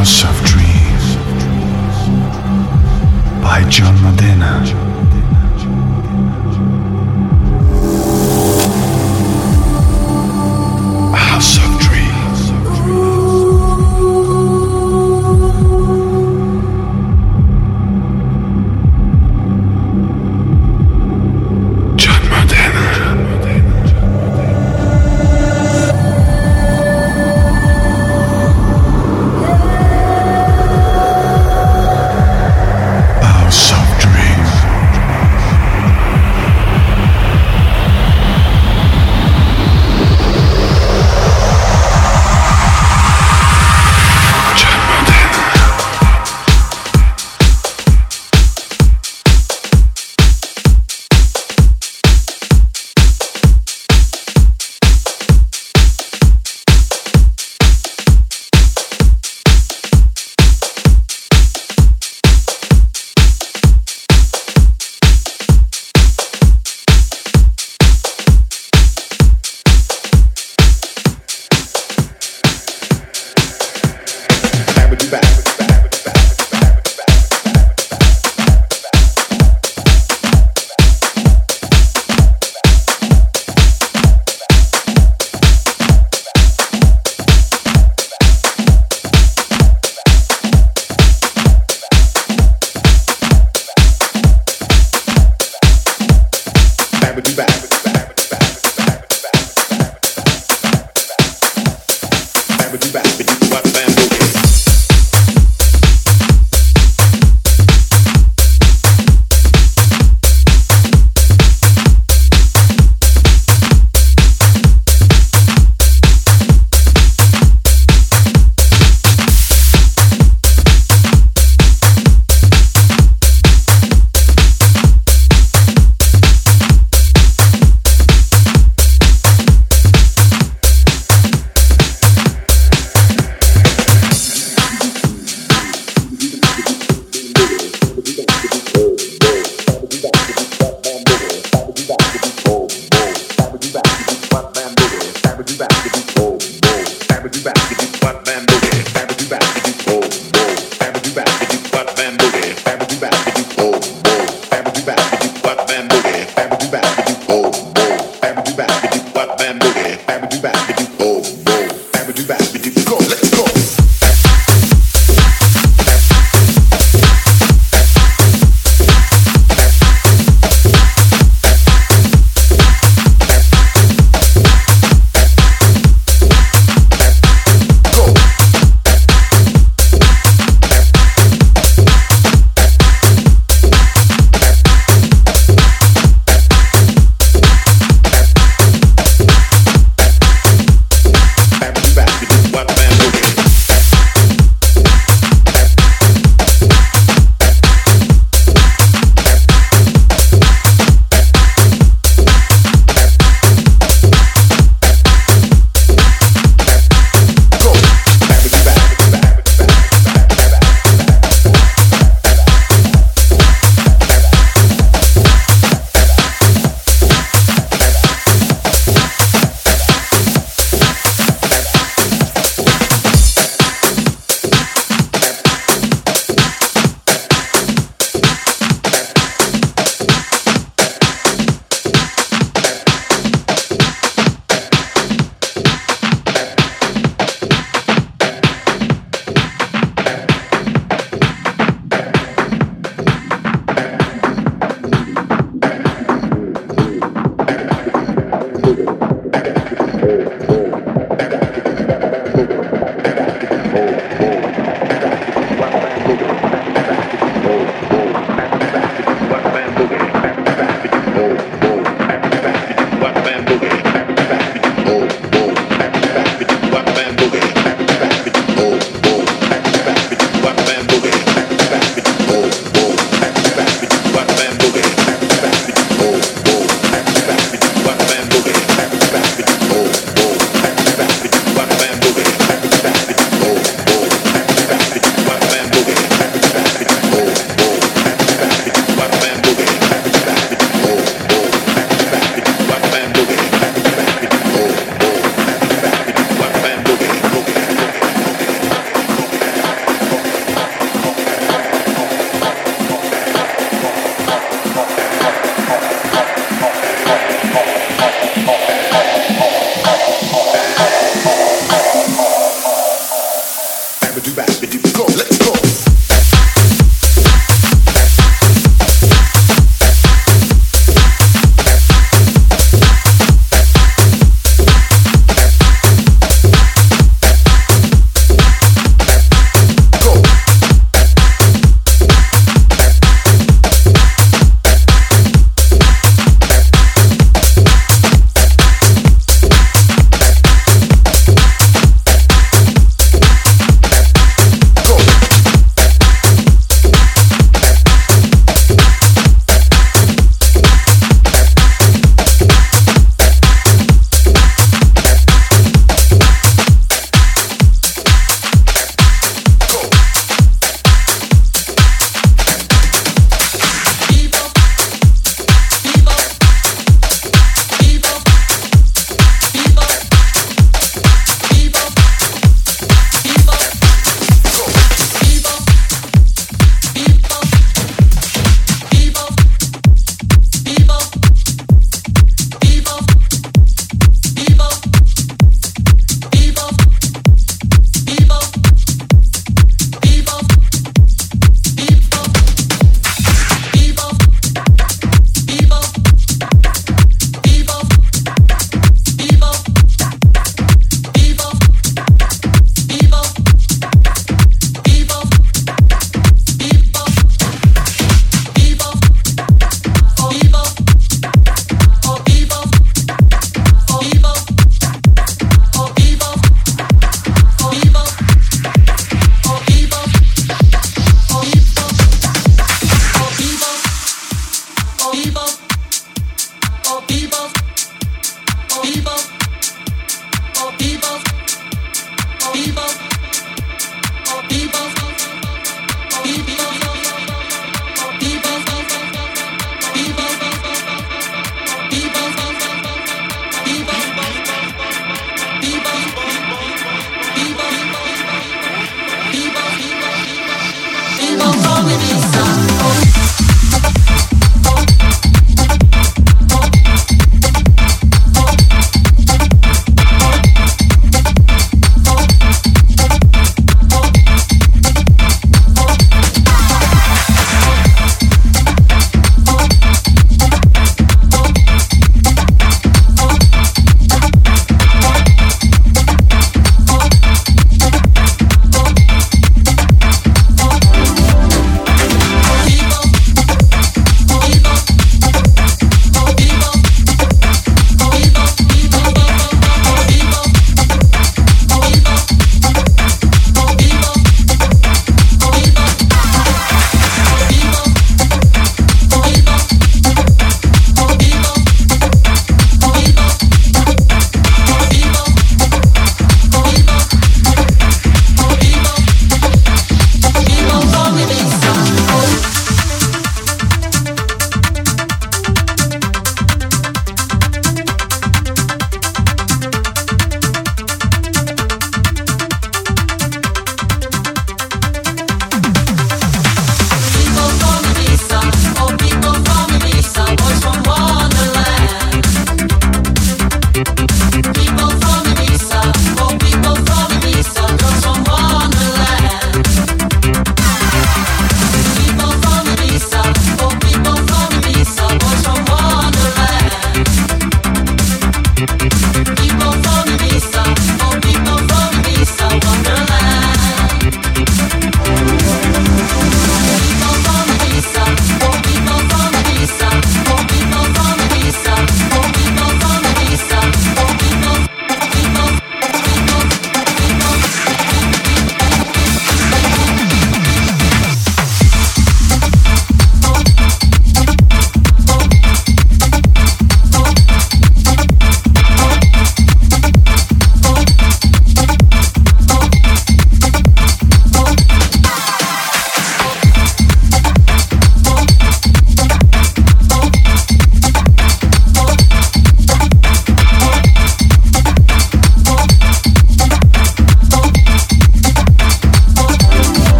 House of